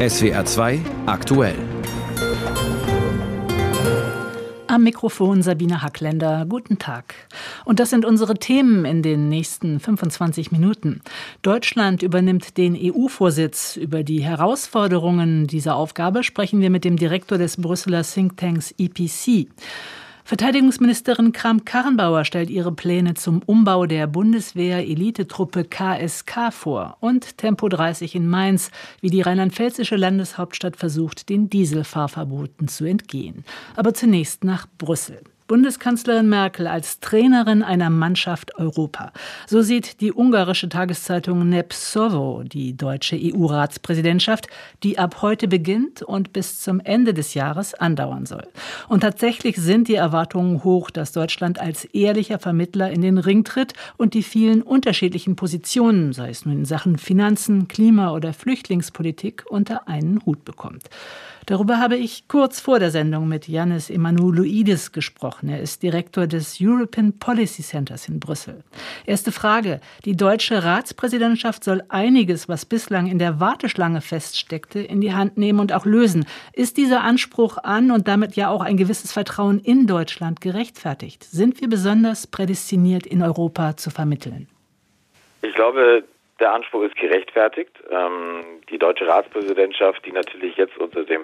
SWR 2 aktuell. Am Mikrofon Sabine Hackländer. Guten Tag. Und das sind unsere Themen in den nächsten 25 Minuten. Deutschland übernimmt den EU-Vorsitz. Über die Herausforderungen dieser Aufgabe sprechen wir mit dem Direktor des Brüsseler Thinktanks EPC. Verteidigungsministerin Kramp-Karrenbauer stellt ihre Pläne zum Umbau der Bundeswehr-Elitetruppe KSK vor und Tempo 30 in Mainz, wie die rheinland-pfälzische Landeshauptstadt versucht, den Dieselfahrverboten zu entgehen. Aber zunächst nach Brüssel. Bundeskanzlerin Merkel als Trainerin einer Mannschaft Europa. So sieht die ungarische Tageszeitung Nepsovo die deutsche EU-Ratspräsidentschaft, die ab heute beginnt und bis zum Ende des Jahres andauern soll. Und tatsächlich sind die Erwartungen hoch, dass Deutschland als ehrlicher Vermittler in den Ring tritt und die vielen unterschiedlichen Positionen, sei es nun in Sachen Finanzen, Klima oder Flüchtlingspolitik, unter einen Hut bekommt. Darüber habe ich kurz vor der Sendung mit Yannis Emanueloidis gesprochen. Er ist Direktor des European Policy Centers in Brüssel. Erste Frage. Die deutsche Ratspräsidentschaft soll einiges, was bislang in der Warteschlange feststeckte, in die Hand nehmen und auch lösen. Ist dieser Anspruch an und damit ja auch ein gewisses Vertrauen in Deutschland gerechtfertigt? Sind wir besonders prädestiniert, in Europa zu vermitteln? Ich glaube, der Anspruch ist gerechtfertigt. Ähm, die deutsche Ratspräsidentschaft, die natürlich jetzt unter dem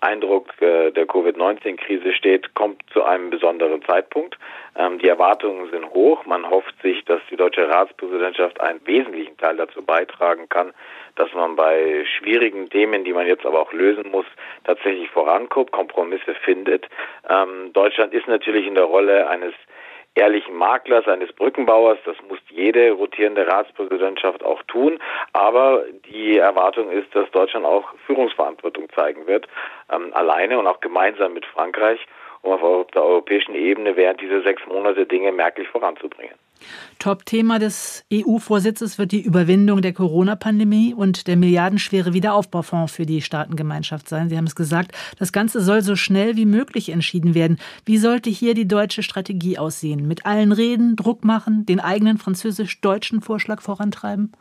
Eindruck äh, der Covid-19-Krise steht, kommt zu einem besonderen Zeitpunkt. Ähm, die Erwartungen sind hoch. Man hofft sich, dass die deutsche Ratspräsidentschaft einen wesentlichen Teil dazu beitragen kann, dass man bei schwierigen Themen, die man jetzt aber auch lösen muss, tatsächlich vorankommt, Kompromisse findet. Ähm, Deutschland ist natürlich in der Rolle eines ehrlichen Maklers, eines Brückenbauers. Das muss jede rotierende Ratspräsidentschaft auch tun. Aber die Erwartung ist, dass Deutschland auch Führungsverantwortung zeigen wird, ähm, alleine und auch gemeinsam mit Frankreich um auf der europäischen Ebene während dieser sechs Monate Dinge merklich voranzubringen. Top-Thema des EU-Vorsitzes wird die Überwindung der Corona-Pandemie und der milliardenschwere Wiederaufbaufonds für die Staatengemeinschaft sein. Sie haben es gesagt, das Ganze soll so schnell wie möglich entschieden werden. Wie sollte hier die deutsche Strategie aussehen? Mit allen Reden, Druck machen, den eigenen französisch-deutschen Vorschlag vorantreiben?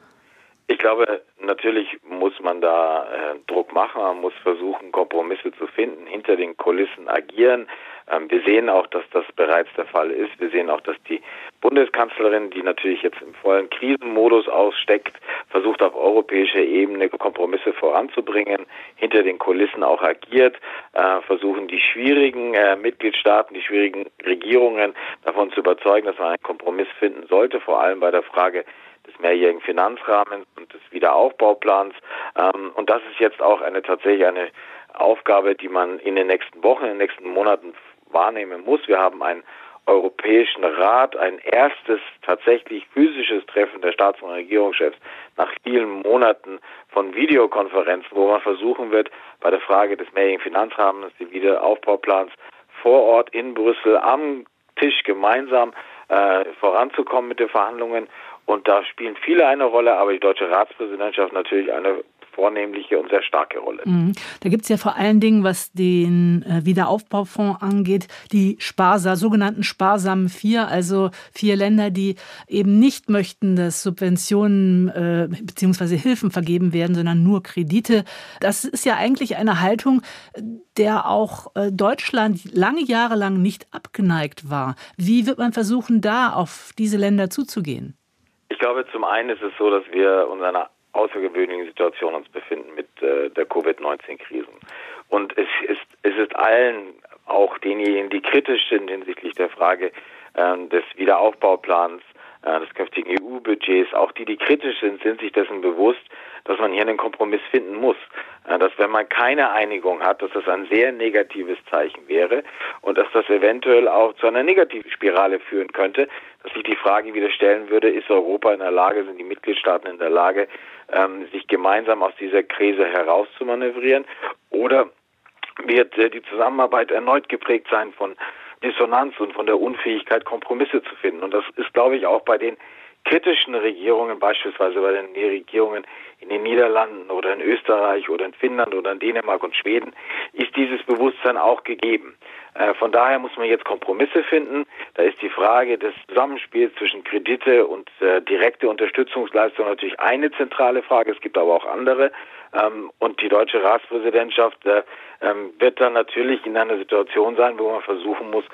Ich glaube, natürlich muss man da äh, Druck machen, man muss versuchen, Kompromisse zu finden, hinter den Kulissen agieren. Ähm, wir sehen auch, dass das bereits der Fall ist. Wir sehen auch, dass die Bundeskanzlerin, die natürlich jetzt im vollen Krisenmodus aussteckt, versucht auf europäischer Ebene Kompromisse voranzubringen, hinter den Kulissen auch agiert, äh, versuchen die schwierigen äh, Mitgliedstaaten, die schwierigen Regierungen davon zu überzeugen, dass man einen Kompromiss finden sollte, vor allem bei der Frage, des mehrjährigen Finanzrahmens und des Wiederaufbauplans. Ähm, und das ist jetzt auch eine tatsächlich eine Aufgabe, die man in den nächsten Wochen, in den nächsten Monaten wahrnehmen muss. Wir haben einen Europäischen Rat, ein erstes tatsächlich physisches Treffen der Staats- und Regierungschefs nach vielen Monaten von Videokonferenzen, wo man versuchen wird, bei der Frage des mehrjährigen Finanzrahmens, des Wiederaufbauplans vor Ort in Brüssel am Tisch gemeinsam äh, voranzukommen mit den Verhandlungen und da spielen viele eine Rolle, aber die deutsche Ratspräsidentschaft natürlich eine vornehmliche und sehr starke Rolle. Mhm. Da gibt es ja vor allen Dingen, was den äh, Wiederaufbaufonds angeht, die Sparsa, sogenannten sparsamen vier, also vier Länder, die eben nicht möchten, dass Subventionen äh, bzw. Hilfen vergeben werden, sondern nur Kredite. Das ist ja eigentlich eine Haltung, der auch äh, Deutschland lange Jahre lang nicht abgeneigt war. Wie wird man versuchen, da auf diese Länder zuzugehen? Ich glaube, zum einen ist es so, dass wir uns in einer außergewöhnlichen Situation uns befinden mit äh, der Covid-19-Krise. Und es ist, es ist allen, auch denjenigen, die kritisch sind hinsichtlich der Frage äh, des Wiederaufbauplans, äh, des künftigen EU-Budgets, auch die, die kritisch sind, sind sich dessen bewusst, dass man hier einen Kompromiss finden muss. Äh, dass wenn man keine Einigung hat, dass das ein sehr negatives Zeichen wäre und dass das eventuell auch zu einer negativen Spirale führen könnte, dass sich die Frage wieder stellen würde, ist Europa in der Lage, sind die Mitgliedstaaten in der Lage, ähm, sich gemeinsam aus dieser Krise herauszumanövrieren oder wird äh, die Zusammenarbeit erneut geprägt sein von Dissonanz und von der Unfähigkeit, Kompromisse zu finden. Und das ist, glaube ich, auch bei den kritischen Regierungen, beispielsweise bei den Regierungen in den Niederlanden oder in Österreich oder in Finnland oder in Dänemark und Schweden, ist dieses Bewusstsein auch gegeben. Äh, von daher muss man jetzt Kompromisse finden. Da ist die Frage des Zusammenspiels zwischen Kredite und äh, direkte Unterstützungsleistung natürlich eine zentrale Frage. Es gibt aber auch andere Ähm, und die deutsche Ratspräsidentschaft äh, ähm, wird dann natürlich in einer Situation sein, wo man versuchen muss,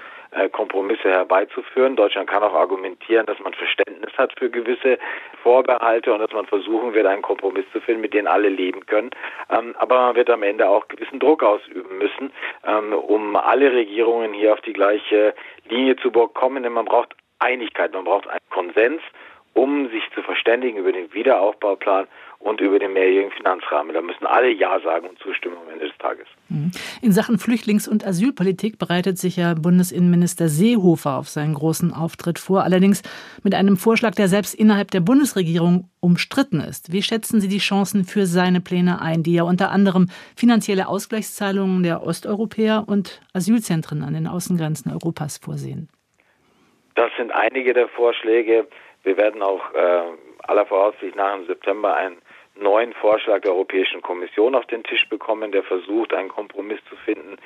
Kompromisse herbeizuführen. Deutschland kann auch argumentieren, dass man Verständnis hat für gewisse Vorbehalte und dass man versuchen wird, einen Kompromiss zu finden, mit dem alle leben können. Ähm, aber man wird am Ende auch gewissen Druck ausüben müssen, ähm, um alle Regierungen hier auf die gleiche Linie zu bekommen. Denn man braucht Einigkeit, man braucht einen Konsens, um sich zu verständigen über den Wiederaufbauplan und über den mehrjährigen Finanzrahmen. Da müssen alle Ja sagen und zustimmen am Ende des Tages. Mhm. In Sachen Flüchtlings- und Asylpolitik bereitet sich ja Bundesinnenminister Seehofer auf seinen großen Auftritt vor, allerdings mit einem Vorschlag, der selbst innerhalb der Bundesregierung umstritten ist. Wie schätzen Sie die Chancen für seine Pläne ein, die ja unter anderem finanzielle Ausgleichszahlungen der Osteuropäer und Asylzentren an den Außengrenzen Europas vorsehen? Das sind einige der Vorschläge. Wir werden auch äh, aller Voraussicht nach im September einen neuen Vorschlag der Europäischen Kommission auf den Tisch bekommen, der versucht, einen Kompromiss zu finden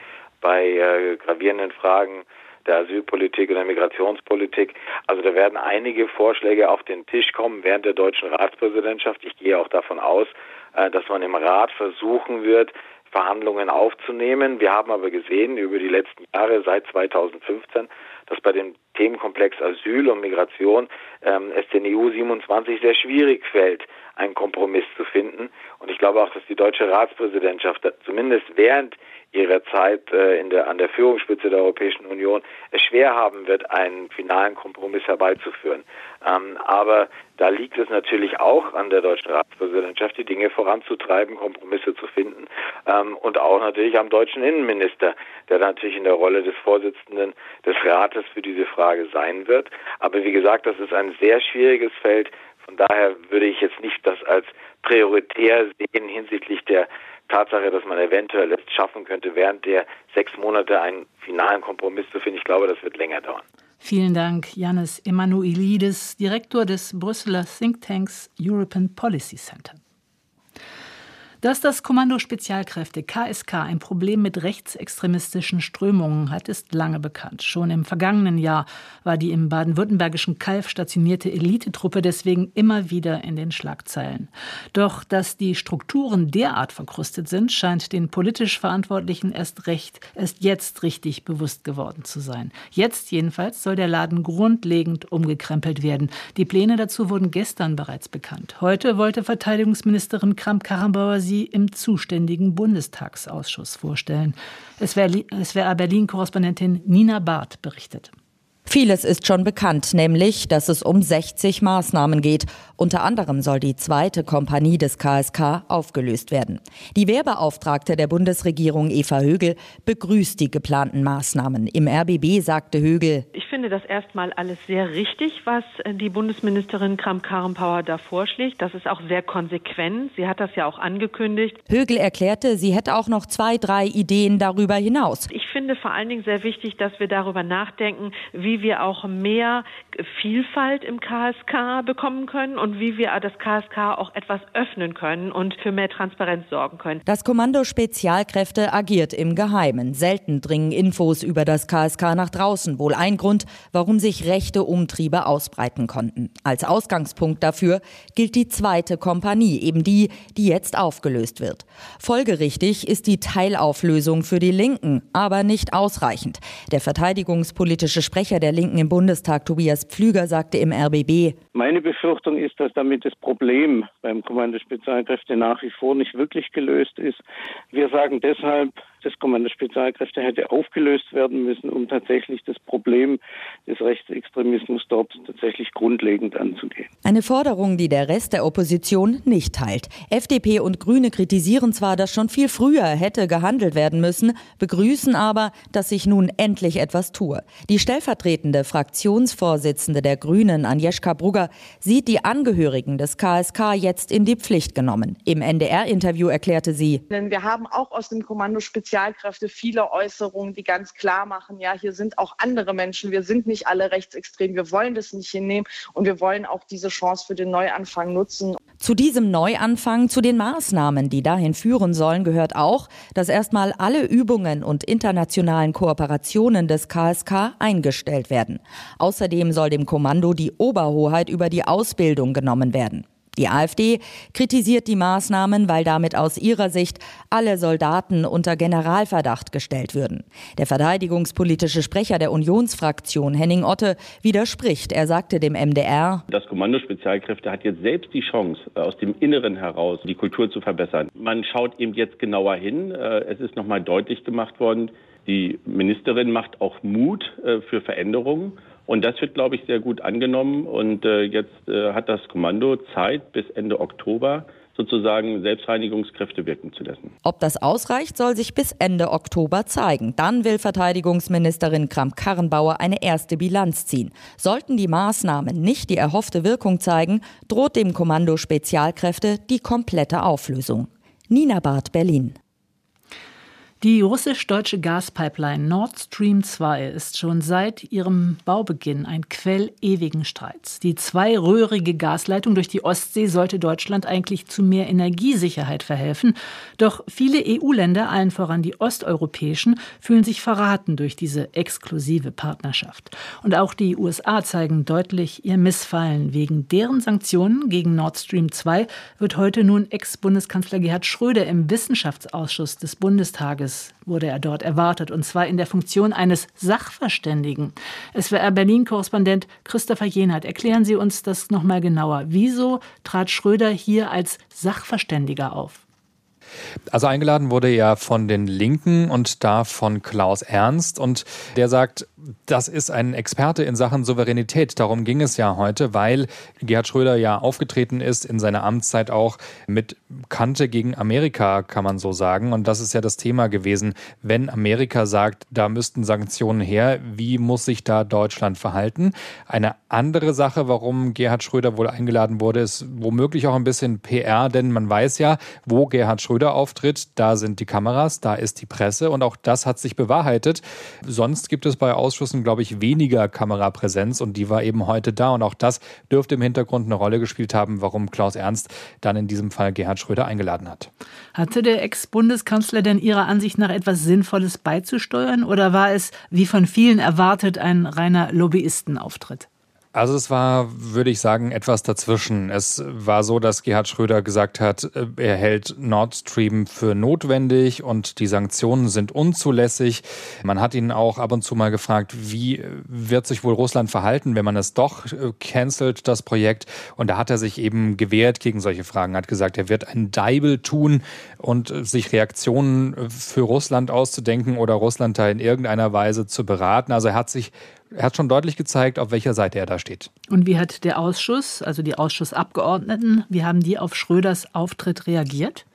bei äh, gravierenden Fragen der Asylpolitik und der Migrationspolitik. Also da werden einige Vorschläge auf den Tisch kommen während der deutschen Ratspräsidentschaft. Ich gehe auch davon aus, äh, dass man im Rat versuchen wird, Verhandlungen aufzunehmen. Wir haben aber gesehen über die letzten Jahre seit 2015, dass bei dem Themenkomplex Asyl und Migration ähm, es den EU 27 sehr schwierig fällt, einen Kompromiss zu finden. Und ich glaube auch, dass die deutsche Ratspräsidentschaft zumindest während ihrer Zeit äh, in der, an der Führungsspitze der Europäischen Union es schwer haben wird, einen finalen Kompromiss herbeizuführen. Ähm, aber da liegt es natürlich auch an der deutschen Ratspräsidentschaft, die Dinge voranzutreiben, Kompromisse zu finden ähm, und auch natürlich am deutschen Innenminister, der natürlich in der Rolle des Vorsitzenden des Rates für diese Frage sein wird. Aber wie gesagt, das ist ein sehr schwieriges Feld. Von daher würde ich jetzt nicht das als prioritär sehen hinsichtlich der Tatsache, dass man eventuell es schaffen könnte, während der sechs Monate einen finalen Kompromiss zu finden. Ich glaube, das wird länger dauern. Vielen Dank, Janis Emanuelidis, Direktor des Brüsseler Thinktanks European Policy Center. Dass das Kommando Spezialkräfte KSK ein Problem mit rechtsextremistischen Strömungen hat, ist lange bekannt. Schon im vergangenen Jahr war die im baden-württembergischen Kalf stationierte Elitetruppe deswegen immer wieder in den Schlagzeilen. Doch dass die Strukturen derart verkrustet sind, scheint den politisch Verantwortlichen erst recht, erst jetzt richtig bewusst geworden zu sein. Jetzt jedenfalls soll der Laden grundlegend umgekrempelt werden. Die Pläne dazu wurden gestern bereits bekannt. Heute wollte Verteidigungsministerin Kramp-Karrenbauer sie sie im zuständigen Bundestagsausschuss vorstellen. SWR-Berlin-Korrespondentin Nina Barth berichtet. Vieles ist schon bekannt, nämlich, dass es um 60 Maßnahmen geht. Unter anderem soll die zweite Kompanie des KSK aufgelöst werden. Die Wehrbeauftragte der Bundesregierung Eva Högel begrüßt die geplanten Maßnahmen. Im RBB sagte Högel, Ich finde das erstmal alles sehr richtig, was die Bundesministerin Kram-Karrenbauer da vorschlägt. Das ist auch sehr konsequent. Sie hat das ja auch angekündigt. Högel erklärte, sie hätte auch noch zwei, drei Ideen darüber hinaus. Ich finde vor allen Dingen sehr wichtig, dass wir darüber nachdenken, wie wie wir auch mehr Vielfalt im KSK bekommen können und wie wir das KSK auch etwas öffnen können und für mehr Transparenz sorgen können. Das Kommando Spezialkräfte agiert im Geheimen. Selten dringen Infos über das KSK nach draußen. Wohl ein Grund, warum sich rechte Umtriebe ausbreiten konnten. Als Ausgangspunkt dafür gilt die zweite Kompanie, eben die, die jetzt aufgelöst wird. Folgerichtig ist die Teilauflösung für die Linken, aber nicht ausreichend. Der verteidigungspolitische Sprecher der Linken im Bundestag, Tobias Pflüger, sagte im RBB. Meine Befürchtung ist, dass damit das Problem beim Kommando Spezialkräfte nach wie vor nicht wirklich gelöst ist. Wir sagen deshalb, das Kommando Spezialkräfte hätte aufgelöst werden müssen, um tatsächlich das Problem des Rechtsextremismus dort tatsächlich grundlegend anzugehen. Eine Forderung, die der Rest der Opposition nicht teilt. FDP und Grüne kritisieren zwar, dass schon viel früher hätte gehandelt werden müssen, begrüßen aber, dass sich nun endlich etwas tue. Die stellvertretende Fraktionsvorsitzende der Grünen, Agnieszka Brugger, sieht die Angehörigen des KSK jetzt in die Pflicht genommen. Im NDR-Interview erklärte sie, Denn wir haben auch aus dem Kommando Spezialkräfte Spezialkräfte viele Äußerungen, die ganz klar machen, ja, hier sind auch andere Menschen, wir sind nicht alle rechtsextrem, wir wollen das nicht hinnehmen und wir wollen auch diese Chance für den Neuanfang nutzen. Zu diesem Neuanfang, zu den Maßnahmen, die dahin führen sollen, gehört auch, dass erstmal alle Übungen und internationalen Kooperationen des KSK eingestellt werden. Außerdem soll dem Kommando die Oberhoheit über die Ausbildung genommen werden. Die AfD kritisiert die Maßnahmen, weil damit aus ihrer Sicht alle Soldaten unter Generalverdacht gestellt würden. Der verteidigungspolitische Sprecher der Unionsfraktion Henning Otte widerspricht. Er sagte dem MDR, Das Kommando Spezialkräfte hat jetzt selbst die Chance, äh, aus dem Inneren heraus die Kultur zu verbessern. Man schaut eben jetzt genauer hin. Äh, es ist nochmal deutlich gemacht worden, die Ministerin macht auch Mut äh, für Veränderungen. Und das wird, glaube ich, sehr gut angenommen. Und äh, jetzt äh, hat das Kommando Zeit bis Ende Oktober sozusagen Selbstreinigungskräfte wirken zu lassen. Ob das ausreicht, soll sich bis Ende Oktober zeigen. Dann will Verteidigungsministerin Kramp-Karrenbauer eine erste Bilanz ziehen. Sollten die Maßnahmen nicht die erhoffte Wirkung zeigen, droht dem Kommando Spezialkräfte die komplette Auflösung. Nina Barth, Berlin. Die russisch-deutsche Gaspipeline Nord Stream 2 ist schon seit ihrem Baubeginn ein Quell ewigen Streits. Die zweiröhrige Gasleitung durch die Ostsee sollte Deutschland eigentlich zu mehr Energiesicherheit verhelfen. Doch viele EU-Länder, allen voran die osteuropäischen, fühlen sich verraten durch diese exklusive Partnerschaft. Und auch die USA zeigen deutlich ihr Missfallen. Wegen deren Sanktionen gegen Nord Stream 2 wird heute nun Ex-Bundeskanzler Gerhard Schröder im Wissenschaftsausschuss des Bundestages wurde er dort erwartet, und zwar in der Funktion eines Sachverständigen. SWR Berlin-Korrespondent Christopher Jenert, erklären Sie uns das nochmal genauer. Wieso trat Schröder hier als Sachverständiger auf? Also eingeladen wurde er von den Linken und da von Klaus Ernst und der sagt, das ist ein Experte in Sachen Souveränität. Darum ging es ja heute, weil Gerhard Schröder ja aufgetreten ist in seiner Amtszeit auch mit Kante gegen Amerika, kann man so sagen. Und das ist ja das Thema gewesen. Wenn Amerika sagt, da müssten Sanktionen her, wie muss sich da Deutschland verhalten? Eine andere Sache, warum Gerhard Schröder wohl eingeladen wurde, ist womöglich auch ein bisschen PR, denn man weiß ja, wo Gerhard Schröder auftritt, da sind die Kameras, da ist die Presse und auch das hat sich bewahrheitet. Sonst gibt es bei Ausschüssen, glaube ich, weniger Kamerapräsenz und die war eben heute da und auch das dürfte im Hintergrund eine Rolle gespielt haben, warum Klaus Ernst dann in diesem Fall Gerhard Schröder eingeladen hat. Hatte der Ex-Bundeskanzler denn Ihrer Ansicht nach etwas Sinnvolles beizusteuern oder war es, wie von vielen erwartet, ein reiner Lobbyistenauftritt? Also es war, würde ich sagen, etwas dazwischen. Es war so, dass Gerhard Schröder gesagt hat, äh, er hält Nord Stream für notwendig und die Sanktionen sind unzulässig. Man hat ihn auch ab und zu mal gefragt, wie wird sich wohl Russland verhalten, wenn man es doch äh, cancelt, das Projekt. Und da hat er sich eben gewehrt gegen solche Fragen, hat gesagt, er wird einen Deibel tun und äh, sich Reaktionen für Russland auszudenken oder Russland da in irgendeiner Weise zu beraten. Also er hat sich er hat schon deutlich gezeigt, auf welcher Seite er da steht. Und wie hat der Ausschuss, also die Ausschussabgeordneten, wie haben die auf Schröders Auftritt reagiert?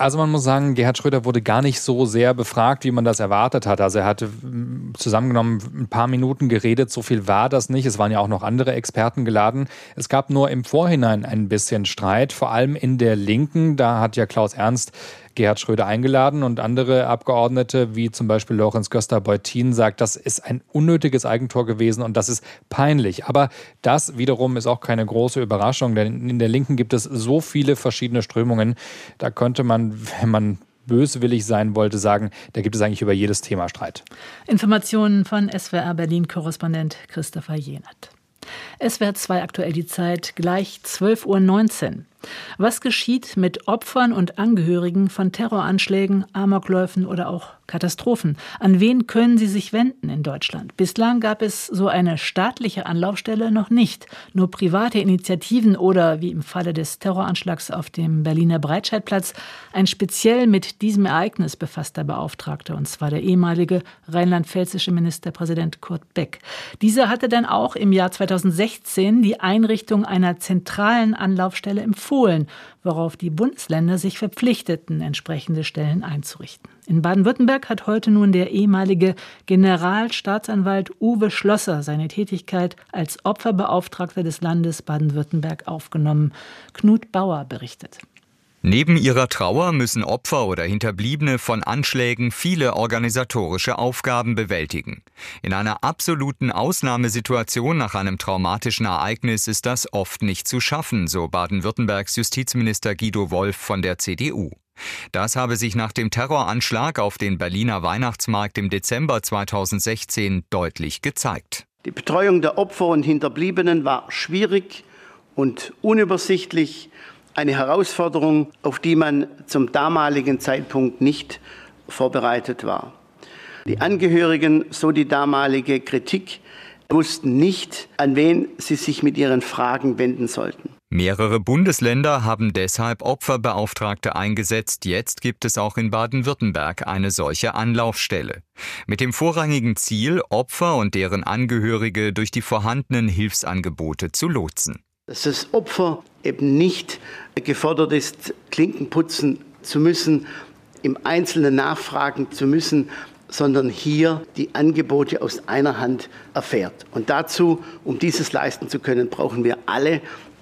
Also man muss sagen, Gerhard Schröder wurde gar nicht so sehr befragt, wie man das erwartet hat. Also er hatte mm, zusammengenommen ein paar Minuten geredet, so viel war das nicht. Es waren ja auch noch andere Experten geladen. Es gab nur im Vorhinein ein bisschen Streit, vor allem in der Linken. Da hat ja Klaus Ernst Gerhard Schröder eingeladen und andere Abgeordnete, wie zum Beispiel Lorenz Göster-Beutin, sagt, das ist ein unnötiges Eigentor gewesen und das ist peinlich. Aber das wiederum ist auch keine große Überraschung, denn in der Linken gibt es so viele verschiedene Strömungen. Da könnte man, wenn man böswillig sein wollte, sagen, da gibt es eigentlich über jedes Thema Streit. Informationen von SWR Berlin-Korrespondent Christopher Jenert. SWR 2 aktuell die Zeit gleich 12.19 Uhr. Was geschieht mit Opfern und Angehörigen von Terroranschlägen, Amokläufen oder auch Katastrophen? An wen können sie sich wenden in Deutschland? Bislang gab es so eine staatliche Anlaufstelle noch nicht. Nur private Initiativen oder, wie im Falle des Terroranschlags auf dem Berliner Breitscheidplatz, ein speziell mit diesem Ereignis befasster Beauftragter, und zwar der ehemalige rheinland-pfälzische Ministerpräsident Kurt Beck. Dieser hatte dann auch im Jahr 2016 die Einrichtung einer zentralen Anlaufstelle empfohlen worauf die Bundesländer sich verpflichteten, entsprechende Stellen einzurichten. In Baden-Württemberg hat heute nun der ehemalige Generalstaatsanwalt Uwe Schlosser seine Tätigkeit als Opferbeauftragter des Landes Baden-Württemberg aufgenommen. Knut Bauer berichtet. Neben ihrer Trauer müssen Opfer oder Hinterbliebene von Anschlägen viele organisatorische Aufgaben bewältigen. In einer absoluten Ausnahmesituation nach einem traumatischen Ereignis ist das oft nicht zu schaffen, so Baden-Württembergs Justizminister Guido Wolf von der CDU. Das habe sich nach dem Terroranschlag auf den Berliner Weihnachtsmarkt im Dezember 2016 deutlich gezeigt. Die Betreuung der Opfer und Hinterbliebenen war schwierig und unübersichtlich, eine Herausforderung, auf die man zum damaligen Zeitpunkt nicht vorbereitet war. Die Angehörigen, so die damalige Kritik, wussten nicht, an wen sie sich mit ihren Fragen wenden sollten. Mehrere Bundesländer haben deshalb Opferbeauftragte eingesetzt. Jetzt gibt es auch in Baden-Württemberg eine solche Anlaufstelle. Mit dem vorrangigen Ziel, Opfer und deren Angehörige durch die vorhandenen Hilfsangebote zu lotsen. Dass das Opfer eben nicht gefordert ist, Klinken putzen zu müssen, im Einzelnen nachfragen zu müssen, sondern hier die Angebote aus einer Hand erfährt. Und dazu, um dieses leisten zu können, brauchen wir alle,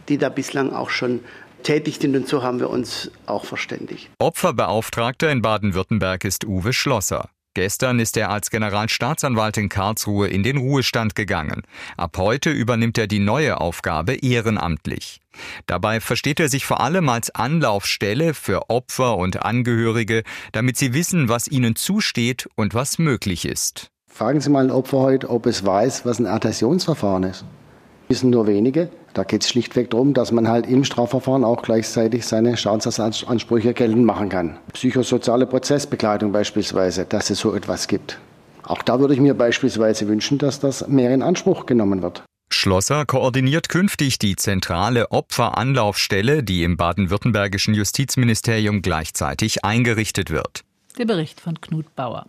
die da bislang auch schon tätig sind. Und so haben wir uns auch verständigt. Opferbeauftragter in Baden-Württemberg ist Uwe Schlosser. Gestern ist er als Generalstaatsanwalt in Karlsruhe in den Ruhestand gegangen. Ab heute übernimmt er die neue Aufgabe ehrenamtlich. Dabei versteht er sich vor allem als Anlaufstelle für Opfer und Angehörige, damit sie wissen, was ihnen zusteht und was möglich ist. Fragen Sie mal ein Opfer heute, ob es weiß, was ein Adhäsionsverfahren ist. Wissen nur wenige. Da geht es schlichtweg darum, dass man halt im Strafverfahren auch gleichzeitig seine Schadensersatzansprüche geltend machen kann. Psychosoziale Prozessbegleitung beispielsweise, dass es so etwas gibt. Auch da würde ich mir beispielsweise wünschen, dass das mehr in Anspruch genommen wird. Schlosser koordiniert künftig die zentrale Opferanlaufstelle, die im baden-württembergischen Justizministerium gleichzeitig eingerichtet wird. Der Bericht von Knut Bauer.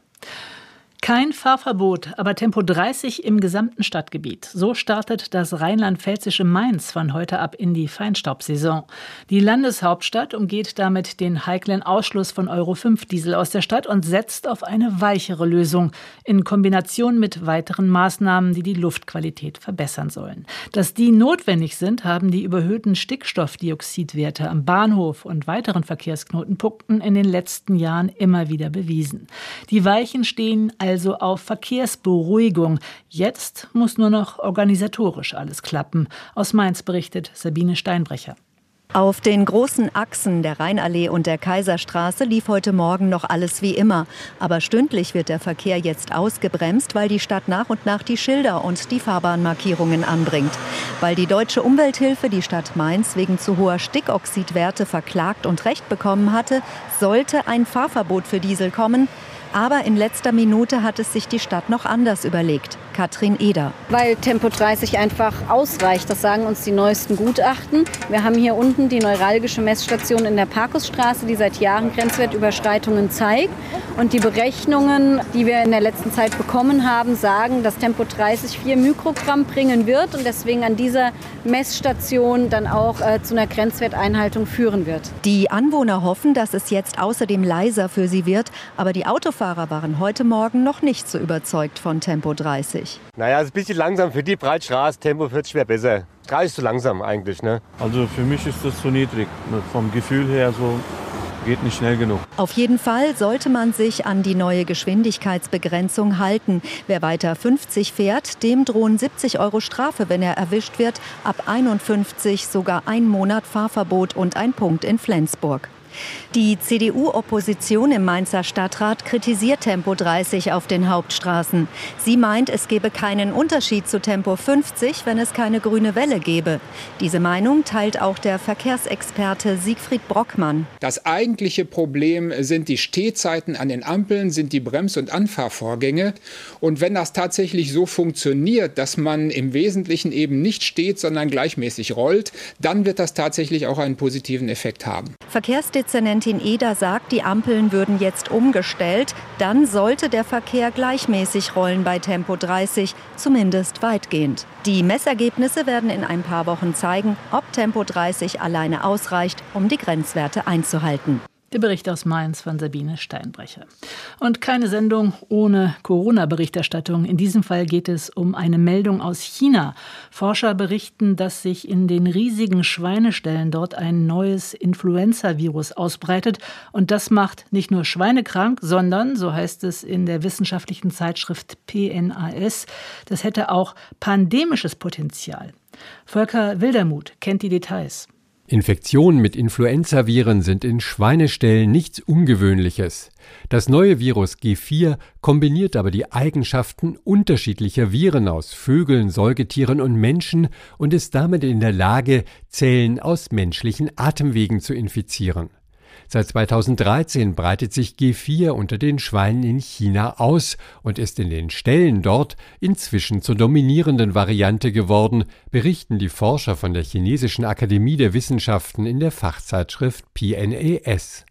Kein Fahrverbot, aber Tempo 30 im gesamten Stadtgebiet. So startet das rheinland-pfälzische Mainz von heute ab in die Feinstaubsaison. Die Landeshauptstadt umgeht damit den heiklen Ausschluss von Euro 5 Diesel aus der Stadt und setzt auf eine weichere Lösung in Kombination mit weiteren Maßnahmen, die die Luftqualität verbessern sollen. Dass die notwendig sind, haben die überhöhten Stickstoffdioxidwerte am Bahnhof und weiteren Verkehrsknotenpunkten in den letzten Jahren immer wieder bewiesen. Die Weichen stehen als also auf Verkehrsberuhigung. Jetzt muss nur noch organisatorisch alles klappen. Aus Mainz berichtet Sabine Steinbrecher. Auf den großen Achsen der Rheinallee und der Kaiserstraße lief heute Morgen noch alles wie immer. Aber stündlich wird der Verkehr jetzt ausgebremst, weil die Stadt nach und nach die Schilder und die Fahrbahnmarkierungen anbringt. Weil die deutsche Umwelthilfe die Stadt Mainz wegen zu hoher Stickoxidwerte verklagt und Recht bekommen hatte, sollte ein Fahrverbot für Diesel kommen. Aber in letzter Minute hat es sich die Stadt noch anders überlegt. Katrin Eder. Weil Tempo 30 einfach ausreicht, das sagen uns die neuesten Gutachten. Wir haben hier unten die neuralgische Messstation in der Parkusstraße, die seit Jahren Grenzwertüberschreitungen zeigt. Und die Berechnungen, die wir in der letzten Zeit bekommen haben, sagen, dass Tempo 30 4 Mikrogramm bringen wird und deswegen an dieser Messstation dann auch äh, zu einer Grenzwerteinhaltung führen wird. Die Anwohner hoffen, dass es jetzt außerdem leiser für sie wird, aber die Autofahrer waren heute Morgen noch nicht so überzeugt von Tempo 30. 30. Naja, es ist ein bisschen langsam für die Breitstraße. Tempo 40 wäre besser. 30 ist zu langsam eigentlich. Ne? Also für mich ist das zu niedrig. Vom Gefühl her so geht nicht schnell genug. Auf jeden Fall sollte man sich an die neue Geschwindigkeitsbegrenzung halten. Wer weiter 50 fährt, dem drohen 70 Euro Strafe, wenn er erwischt wird. Ab 51 sogar ein Monat Fahrverbot und ein Punkt in Flensburg. Die CDU-Opposition im Mainzer Stadtrat kritisiert Tempo 30 auf den Hauptstraßen. Sie meint, es gebe keinen Unterschied zu Tempo 50, wenn es keine grüne Welle gäbe. Diese Meinung teilt auch der Verkehrsexperte Siegfried Brockmann. Das eigentliche Problem sind die Stehzeiten an den Ampeln, sind die Brems- und Anfahrvorgänge. Und wenn das tatsächlich so funktioniert, dass man im Wesentlichen eben nicht steht, sondern gleichmäßig rollt, dann wird das tatsächlich auch einen positiven Effekt haben. Verkehrsdezernentin Eder sagt, die Ampeln würden jetzt umgestellt. Dann sollte der Verkehr gleichmäßig rollen bei Tempo 30, zumindest weitgehend. Die Messergebnisse werden in ein paar Wochen zeigen, ob Tempo 30 alleine ausreicht, um die Grenzwerte einzuhalten. Der Bericht aus Mainz von Sabine Steinbrecher. Und keine Sendung ohne Corona-Berichterstattung. In diesem Fall geht es um eine Meldung aus China. Forscher berichten, dass sich in den riesigen Schweineställen dort ein neues Influenza-Virus ausbreitet. Und das macht nicht nur Schweine krank, sondern, so heißt es in der wissenschaftlichen Zeitschrift PNAS, das hätte auch pandemisches Potenzial. Volker Wildermuth kennt die Details. Infektionen mit Influenzaviren sind in Schweineställen nichts Ungewöhnliches. Das neue Virus G4 kombiniert aber die Eigenschaften unterschiedlicher Viren aus Vögeln, Säugetieren und Menschen und ist damit in der Lage, Zellen aus menschlichen Atemwegen zu infizieren. Seit 2013 breitet sich G4 unter den Schweinen in China aus und ist in den Ställen dort inzwischen zur dominierenden Variante geworden, berichten die Forscher von der Chinesischen Akademie der Wissenschaften in der Fachzeitschrift PNAS.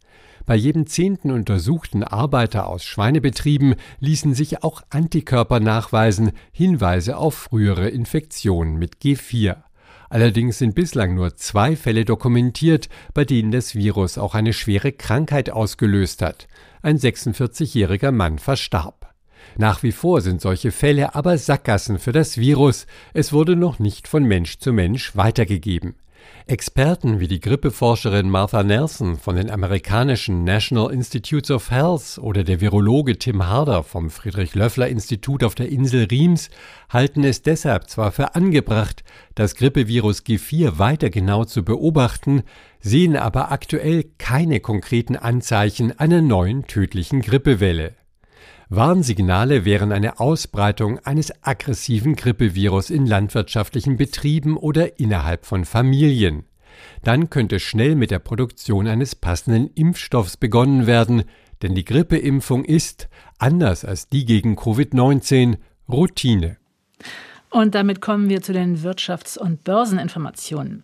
Bei jedem zehnten untersuchten Arbeiter aus Schweinebetrieben ließen sich auch Antikörper nachweisen, Hinweise auf frühere Infektionen mit G4. Allerdings sind bislang nur zwei Fälle dokumentiert, bei denen das Virus auch eine schwere Krankheit ausgelöst hat. Ein 46-jähriger Mann verstarb. Nach wie vor sind solche Fälle aber Sackgassen für das Virus. Es wurde noch nicht von Mensch zu Mensch weitergegeben. Experten wie die Grippeforscherin Martha Nelson von den amerikanischen National Institutes of Health oder der Virologe Tim Harder vom Friedrich Löffler Institut auf der Insel Riems halten es deshalb zwar für angebracht, das Grippevirus G4 weiter genau zu beobachten, sehen aber aktuell keine konkreten Anzeichen einer neuen tödlichen Grippewelle. Warnsignale wären eine Ausbreitung eines aggressiven Grippevirus in landwirtschaftlichen Betrieben oder innerhalb von Familien. Dann könnte schnell mit der Produktion eines passenden Impfstoffs begonnen werden, denn die Grippeimpfung ist, anders als die gegen Covid-19, Routine. Und damit kommen wir zu den Wirtschafts- und Börseninformationen.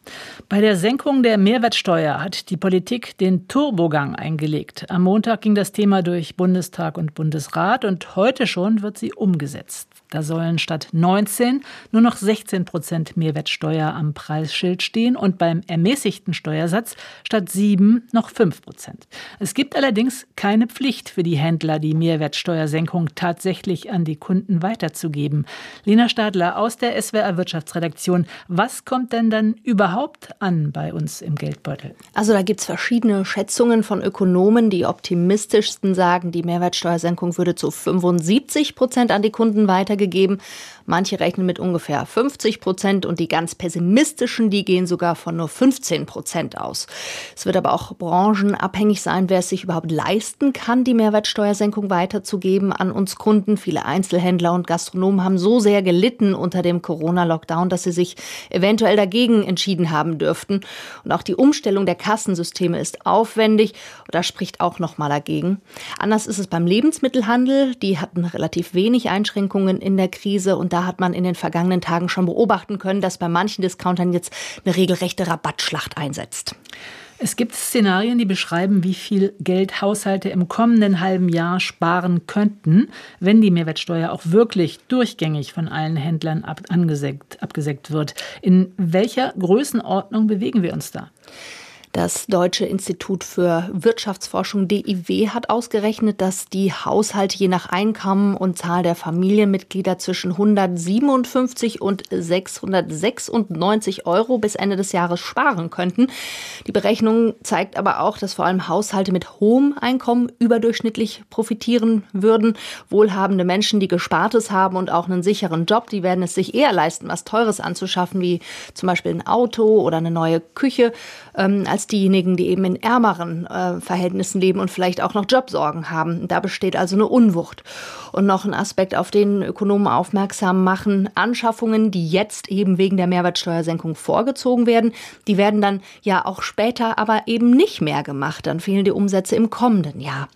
Bei der Senkung der Mehrwertsteuer hat die Politik den Turbogang eingelegt. Am Montag ging das Thema durch Bundestag und Bundesrat und heute schon wird sie umgesetzt. Da sollen statt 19 nur noch 16 Prozent Mehrwertsteuer am Preisschild stehen und beim ermäßigten Steuersatz statt 7 noch 5 Prozent. Es gibt allerdings keine Pflicht für die Händler, die Mehrwertsteuersenkung tatsächlich an die Kunden weiterzugeben. Lena Stadler aus der SWR Wirtschaftsredaktion. Was kommt denn dann überhaupt an bei uns im Geldbeutel? Also da gibt es verschiedene Schätzungen von Ökonomen. Die optimistischsten sagen, die Mehrwertsteuersenkung würde zu 75 Prozent an die Kunden weitergegeben gegeben. Manche rechnen mit ungefähr 50 Prozent und die ganz pessimistischen, die gehen sogar von nur 15 Prozent aus. Es wird aber auch branchenabhängig sein, wer es sich überhaupt leisten kann, die Mehrwertsteuersenkung weiterzugeben an uns Kunden. Viele Einzelhändler und Gastronomen haben so sehr gelitten unter dem Corona-Lockdown, dass sie sich eventuell dagegen entschieden haben dürften. Und auch die Umstellung der Kassensysteme ist aufwendig. Da spricht auch noch mal dagegen. Anders ist es beim Lebensmittelhandel. Die hatten relativ wenig Einschränkungen in der Krise und da hat man in den vergangenen Tagen schon beobachten können, dass bei manchen Discountern jetzt eine regelrechte Rabattschlacht einsetzt. Es gibt Szenarien, die beschreiben, wie viel Geld Haushalte im kommenden halben Jahr sparen könnten, wenn die Mehrwertsteuer auch wirklich durchgängig von allen Händlern ab angesenkt, abgesenkt wird. In welcher Größenordnung bewegen wir uns da? Das Deutsche Institut für Wirtschaftsforschung DIW hat ausgerechnet, dass die Haushalte je nach Einkommen und Zahl der Familienmitglieder zwischen 157 und 696 Euro bis Ende des Jahres sparen könnten. Die Berechnung zeigt aber auch, dass vor allem Haushalte mit hohem Einkommen überdurchschnittlich profitieren würden. Wohlhabende Menschen, die Gespartes haben und auch einen sicheren Job, die werden es sich eher leisten, was Teures anzuschaffen, wie zum Beispiel ein Auto oder eine neue Küche, ähm, als als diejenigen, die eben in ärmeren äh, Verhältnissen leben und vielleicht auch noch Jobsorgen haben. Da besteht also eine Unwucht. Und noch ein Aspekt, auf den Ökonomen aufmerksam machen, Anschaffungen, die jetzt eben wegen der Mehrwertsteuersenkung vorgezogen werden, die werden dann ja auch später aber eben nicht mehr gemacht. Dann fehlen die Umsätze im kommenden Jahr.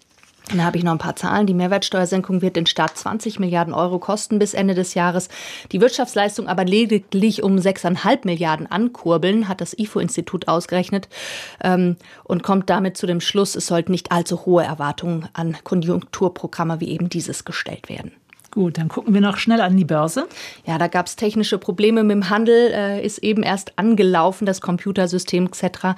Dann habe ich noch ein paar Zahlen. Die Mehrwertsteuersenkung wird den Staat 20 Milliarden Euro kosten bis Ende des Jahres. Die Wirtschaftsleistung aber lediglich um 6,5 Milliarden ankurbeln, hat das IFO-Institut ausgerechnet ähm, und kommt damit zu dem Schluss, es sollten nicht allzu hohe Erwartungen an Konjunkturprogramme wie eben dieses gestellt werden. Gut, dann gucken wir noch schnell an die Börse. Ja, da gab es technische Probleme mit dem Handel, äh, ist eben erst angelaufen, das Computersystem etc.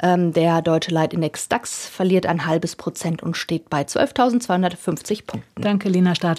Ähm, der deutsche Leitindex DAX verliert ein halbes Prozent und steht bei 12.250 Punkten. Danke, Lena Stadler.